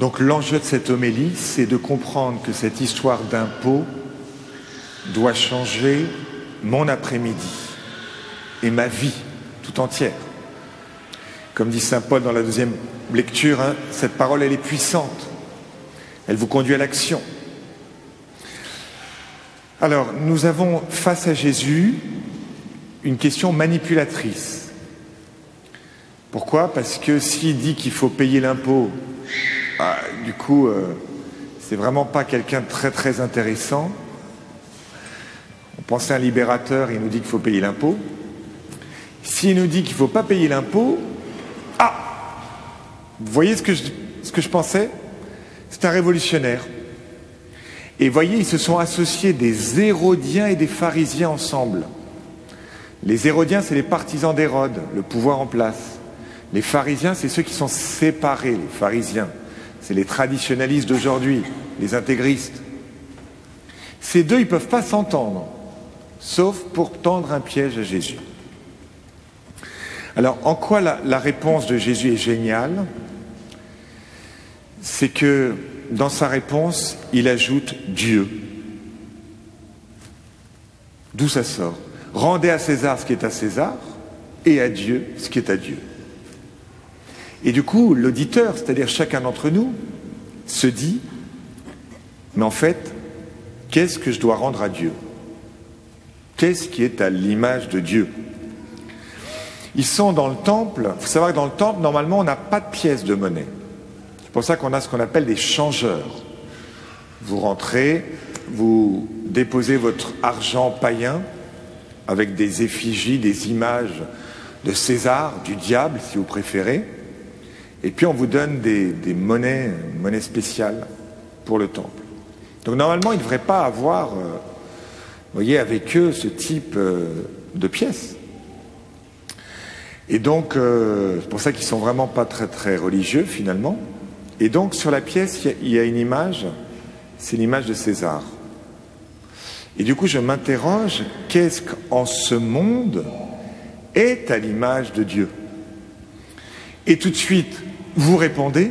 Donc l'enjeu de cette homélie, c'est de comprendre que cette histoire d'impôt doit changer mon après-midi et ma vie tout entière. Comme dit Saint Paul dans la deuxième lecture, hein, cette parole, elle est puissante. Elle vous conduit à l'action. Alors, nous avons face à Jésus une question manipulatrice. Pourquoi? Parce que s'il dit qu'il faut payer l'impôt, bah, du coup, euh, c'est vraiment pas quelqu'un de très très intéressant. On pensait à un libérateur, il nous dit qu'il faut payer l'impôt. S'il nous dit qu'il ne faut pas payer l'impôt, ah Vous voyez ce que je, ce que je pensais? C'est un révolutionnaire. Et voyez, ils se sont associés des Hérodiens et des pharisiens ensemble. Les Hérodiens, c'est les partisans d'Hérode, le pouvoir en place. Les pharisiens, c'est ceux qui sont séparés, les pharisiens. C'est les traditionalistes d'aujourd'hui, les intégristes. Ces deux, ils ne peuvent pas s'entendre, sauf pour tendre un piège à Jésus. Alors, en quoi la, la réponse de Jésus est géniale? C'est que dans sa réponse, il ajoute Dieu. D'où ça sort? Rendez à César ce qui est à César et à Dieu ce qui est à Dieu. Et du coup, l'auditeur, c'est-à-dire chacun d'entre nous, se dit, mais en fait, qu'est-ce que je dois rendre à Dieu? Qu'est-ce qui est à l'image de Dieu? Ils sont dans le temple. Il faut savoir que dans le temple, normalement, on n'a pas de pièces de monnaie. C'est pour ça qu'on a ce qu'on appelle des changeurs. Vous rentrez, vous déposez votre argent païen avec des effigies, des images de César, du diable, si vous préférez, et puis on vous donne des, monnaies, monnaies spéciales pour le temple. Donc normalement, ils ne devraient pas avoir, euh, voyez, avec eux ce type euh, de pièces. Et donc, euh, c'est pour ça qu'ils sont vraiment pas très très religieux finalement. Et donc sur la pièce, il y, a une image, c'est l'image de César. Et du coup, je m'interroge, qu'est-ce qu'en ce monde est à l'image de Dieu? Et tout de suite, vous répondez,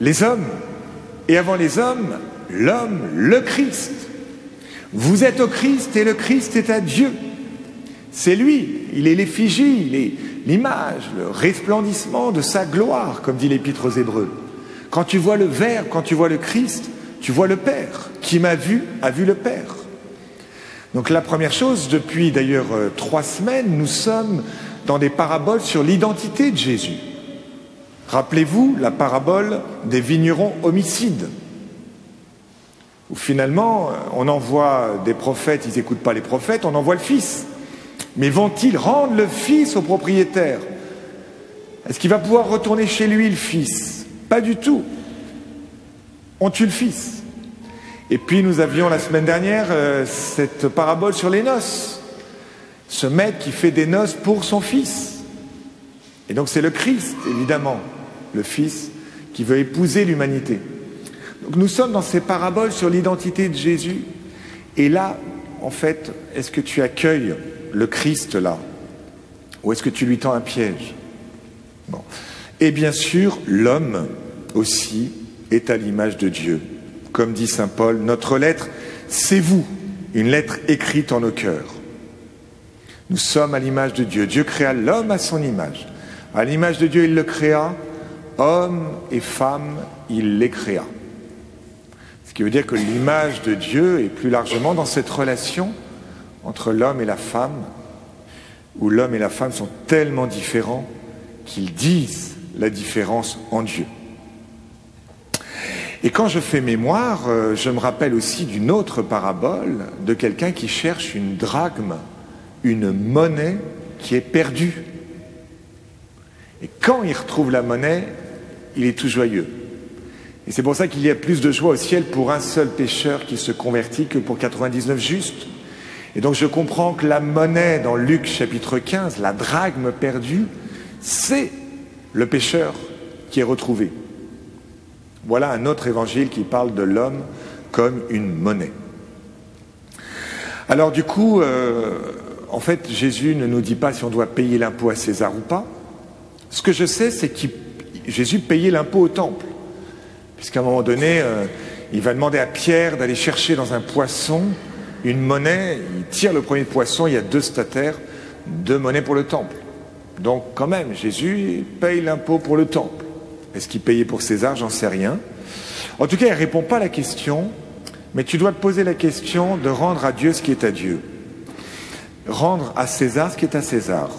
les hommes, et avant les hommes, l'homme, le Christ. Vous êtes au Christ et le Christ est à Dieu. C'est lui, il est l'effigie, l'image, le resplendissement de sa gloire, comme dit l'Épître aux Hébreux. Quand tu vois le Verbe, quand tu vois le Christ, tu vois le Père. Qui m'a vu a vu le Père. Donc la première chose, depuis d'ailleurs euh, trois semaines, nous sommes dans des paraboles sur l'identité de Jésus. Rappelez-vous la parabole des vignerons homicides, où finalement euh, on envoie des prophètes, ils n'écoutent pas les prophètes, on envoie le Fils. Mais vont-ils rendre le Fils au propriétaire? Est-ce qu'il va pouvoir retourner chez lui, le Fils? Pas du tout. On tue le Fils. Et puis nous avions la semaine dernière euh, cette parabole sur les noces. Ce maître qui fait des noces pour son Fils. Et donc c'est le Christ, évidemment, le Fils, qui veut épouser l'humanité. Donc nous sommes dans ces paraboles sur l'identité de Jésus. Et là, en fait, est-ce que tu accueilles le Christ là? Ou est-ce que tu lui tends un piège? Et bien sûr, l'homme aussi est à l'image de Dieu. Comme dit Saint Paul, notre lettre, c'est vous, une lettre écrite en nos cœurs. Nous sommes à l'image de Dieu. Dieu créa l'homme à son image. À l'image de Dieu, il le créa. Homme et femme, il les créa. Ce qui veut dire que l'image de Dieu est plus largement dans cette relation entre l'homme et la femme, où l'homme et la femme sont tellement différents qu'ils disent la différence en Dieu. Et quand je fais mémoire, euh, je me rappelle aussi d'une autre parabole de quelqu'un qui cherche une drachme, une monnaie qui est perdue. Et quand il retrouve la monnaie, il est tout joyeux. Et c'est pour ça qu'il y a plus de joie au ciel pour un seul pécheur qui se convertit que pour 99 justes. Et donc je comprends que la monnaie dans Luc chapitre 15, la drachme perdue, c'est le pécheur qui est retrouvé. Voilà un autre évangile qui parle de l'homme comme une monnaie. Alors du coup, euh, en fait, Jésus ne nous dit pas si on doit payer l'impôt à César ou pas. Ce que je sais, c'est qu'il Jésus payait l'impôt au temple. Puisqu'à un moment donné, euh, il va demander à Pierre d'aller chercher dans un poisson une monnaie. Il tire le premier poisson, il y a deux statères, deux monnaies pour le temple. Donc quand même, Jésus paye l'impôt pour le temple. Est-ce qu'il payait pour César? J'en sais rien. En tout cas, il ne répond pas à la question, mais tu dois te poser la question de rendre à Dieu ce qui est à Dieu. Rendre à César ce qui est à César.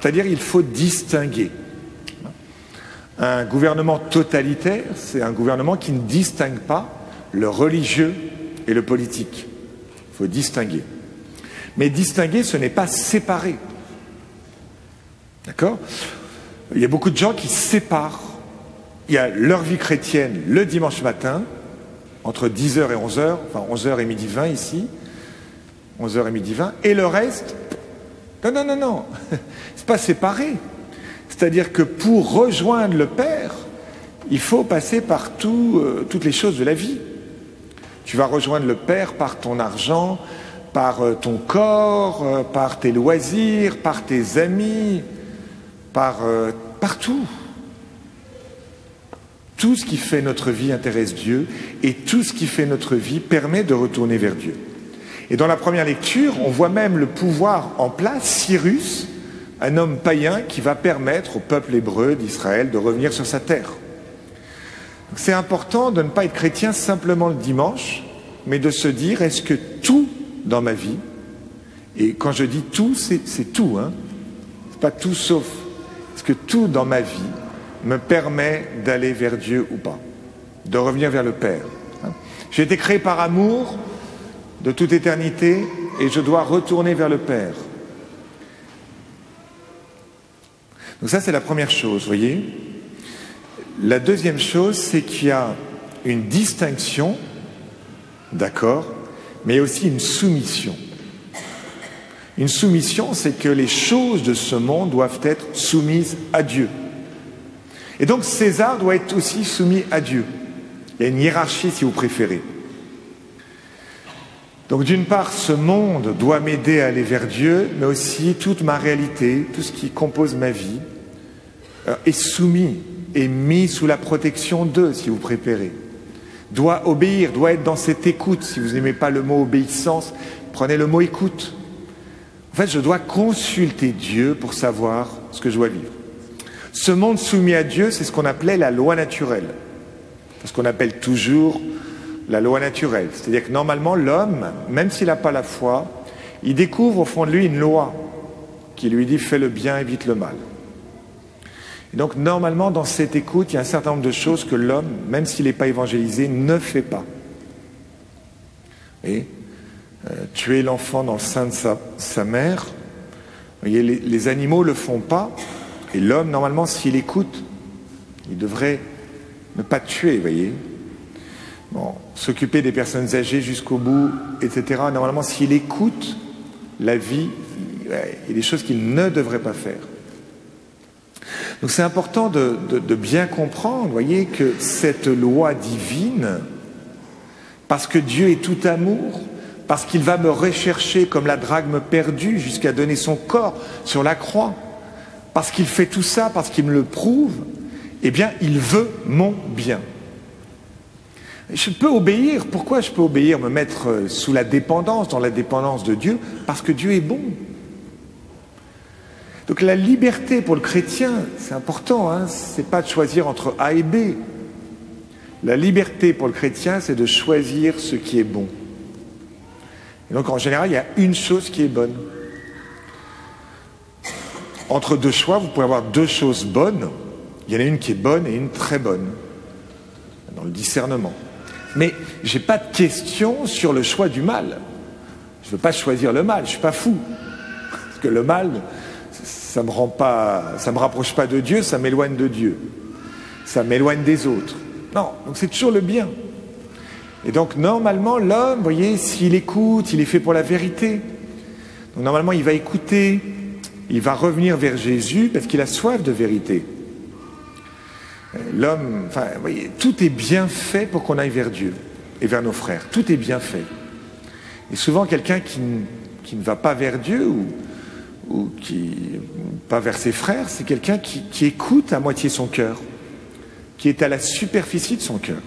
C'est-à-dire, il faut distinguer. Un gouvernement totalitaire, c'est un gouvernement qui ne distingue pas le religieux et le politique. Il faut distinguer. Mais distinguer, ce n'est pas séparer. D'accord? Il y a beaucoup de gens qui séparent. Il y a leur vie chrétienne le dimanche matin, entre 10h et 11h, enfin 11h et midi 20 ici, 11h et midi 20, et le reste, non, non, non, non, c'est pas séparé. C'est-à-dire que pour rejoindre le Père, il faut passer par euh, toutes les choses de la vie. Tu vas rejoindre le Père par ton argent, par euh, ton corps, euh, par tes loisirs, par tes amis, par partout. Tout ce qui fait notre vie intéresse Dieu et tout ce qui fait notre vie permet de retourner vers Dieu. Et dans la première lecture, on voit même le pouvoir en place, Cyrus, un homme païen qui va permettre au peuple hébreu d'Israël de revenir sur sa terre. C'est important de ne pas être chrétien simplement le dimanche, mais de se dire est-ce que tout dans ma vie, et quand je dis tout, c'est tout, hein, c'est pas tout sauf, est-ce que tout dans ma vie me permet d'aller vers Dieu ou pas, de revenir vers le Père. Hein. J'ai été créé par amour de toute éternité et je dois retourner vers le Père. Donc ça, c'est la première chose, voyez. La deuxième chose, c'est qu'il y a une distinction, d'accord, mais aussi une soumission. Une soumission, c'est que les choses de ce monde doivent être soumises à Dieu. Et donc César doit être aussi soumis à Dieu. Il y a une hiérarchie, si vous préférez. Donc d'une part, ce monde doit m'aider à aller vers Dieu, mais aussi toute ma réalité, tout ce qui compose ma vie, euh, est soumis et mis sous la protection d'eux, si vous préférez. Doit obéir, doit être dans cette écoute. Si vous n'aimez pas le mot obéissance, prenez le mot écoute. En fait, je dois consulter Dieu pour savoir ce que je dois vivre. Ce monde soumis à Dieu, c'est ce qu'on appelait la loi naturelle. Ce qu'on appelle toujours la loi naturelle. C'est-à-dire que normalement, l'homme, même s'il n'a pas la foi, il découvre au fond de lui une loi qui lui dit fais le bien, évite le mal. Et donc, normalement, dans cette écoute, il y a un certain nombre de choses que l'homme, même s'il n'est pas évangélisé, ne fait pas. Et euh, tuer l'enfant dans le sein de sa, mère, voyez, les, animaux ne le font pas, et l'homme, normalement, s'il écoute, il devrait ne pas tuer, vous voyez. S'occuper des personnes âgées jusqu'au bout, etc. Normalement, s'il écoute la vie, il y a des choses qu'il ne devrait pas faire. Donc c'est important de, bien comprendre, voyez, que cette loi divine, parce que Dieu est tout amour, parce qu'il va me rechercher comme la drague perdue jusqu'à donner son corps sur la croix, parce qu'il fait tout ça, parce qu'il me le prouve, eh bien, il veut mon bien. Je peux obéir. Pourquoi je peux obéir, me mettre sous la dépendance, dans la dépendance de Dieu? Parce que Dieu est bon. Donc la liberté pour le chrétien, c'est important, hein, c'est pas de choisir entre A et B. La liberté pour le chrétien, c'est de choisir ce qui est bon. Et donc en général, il y a une chose qui est bonne. Entre deux choix, vous pouvez avoir deux choses bonnes. Il y en a une qui est bonne et une très bonne, dans le discernement. Mais je n'ai pas de question sur le choix du mal. Je ne veux pas choisir le mal, je ne suis pas fou. Parce que le mal, ça ne me, rend pas, ça me rapproche pas de Dieu, ça m'éloigne de Dieu. Ça m'éloigne des autres. Non, donc c'est toujours le bien. Et donc normalement, l'homme, vous voyez, s'il écoute, il est fait pour la vérité. Donc normalement, il va écouter, il va revenir vers Jésus parce qu'il a soif de vérité. L'homme, tout est bien fait pour qu'on aille vers Dieu et vers nos frères. Tout est bien fait. Et souvent, quelqu'un qui, qui, ne va pas vers Dieu ou, ou qui pas vers ses frères, c'est quelqu'un qui, qui, écoute à moitié son cœur. qui est à la superficie de son cœur.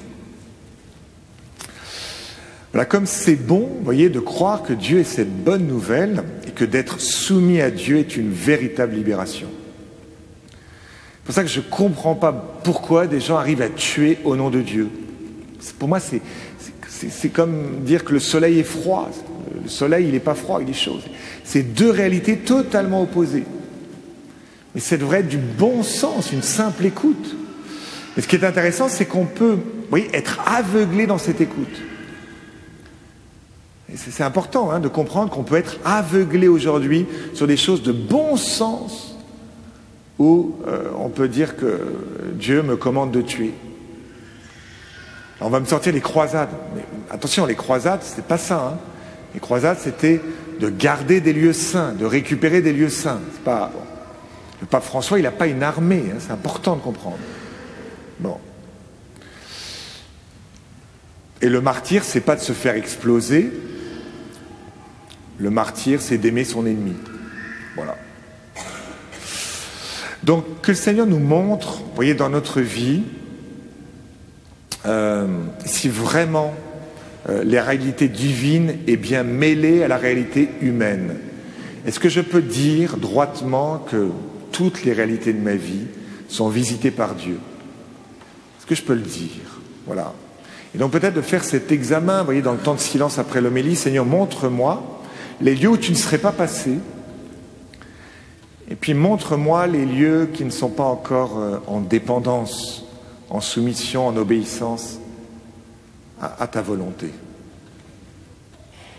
Voilà, comme c'est bon, vous voyez, de croire que Dieu est cette bonne nouvelle et que d'être soumis à Dieu est une véritable libération. C'est pour ça que je ne comprends pas pourquoi des gens arrivent à tuer au nom de Dieu. Pour moi, c'est comme dire que le soleil est froid. Le soleil, il n'est pas froid, il est chaud. C'est deux réalités totalement opposées. Mais ça devrait être du bon sens, une simple écoute. Et ce qui est intéressant, c'est qu'on peut voyez, être aveuglé dans cette écoute. C'est important hein, de comprendre qu'on peut être aveuglé aujourd'hui sur des choses de bon sens où euh, on peut dire que Dieu me commande de tuer. on va me sortir les croisades. Attention, les croisades, c'était pas ça. Hein. Les croisades, c'était de garder des lieux saints, de récupérer des lieux saints. Pas, Le pape François, il n'a pas une armée, hein, c'est important de comprendre. Bon. Et le martyr, c'est pas de se faire exploser, le martyr, c'est d'aimer son ennemi. Voilà. Donc que le Seigneur nous montre, vous voyez, dans notre vie, euh, si vraiment euh, les réalités divines est bien mêlées à la réalité humaine. Est-ce que je peux dire droitement que toutes les réalités de ma vie sont visitées par Dieu? Est-ce que je peux le dire? Voilà. Et donc peut-être de faire cet examen, vous voyez, dans le temps de silence après l'homélie, Seigneur, montre-moi les lieux où tu ne serais pas passé, et puis montre-moi les lieux qui ne sont pas encore euh, en dépendance, en soumission, en obéissance à, ta volonté.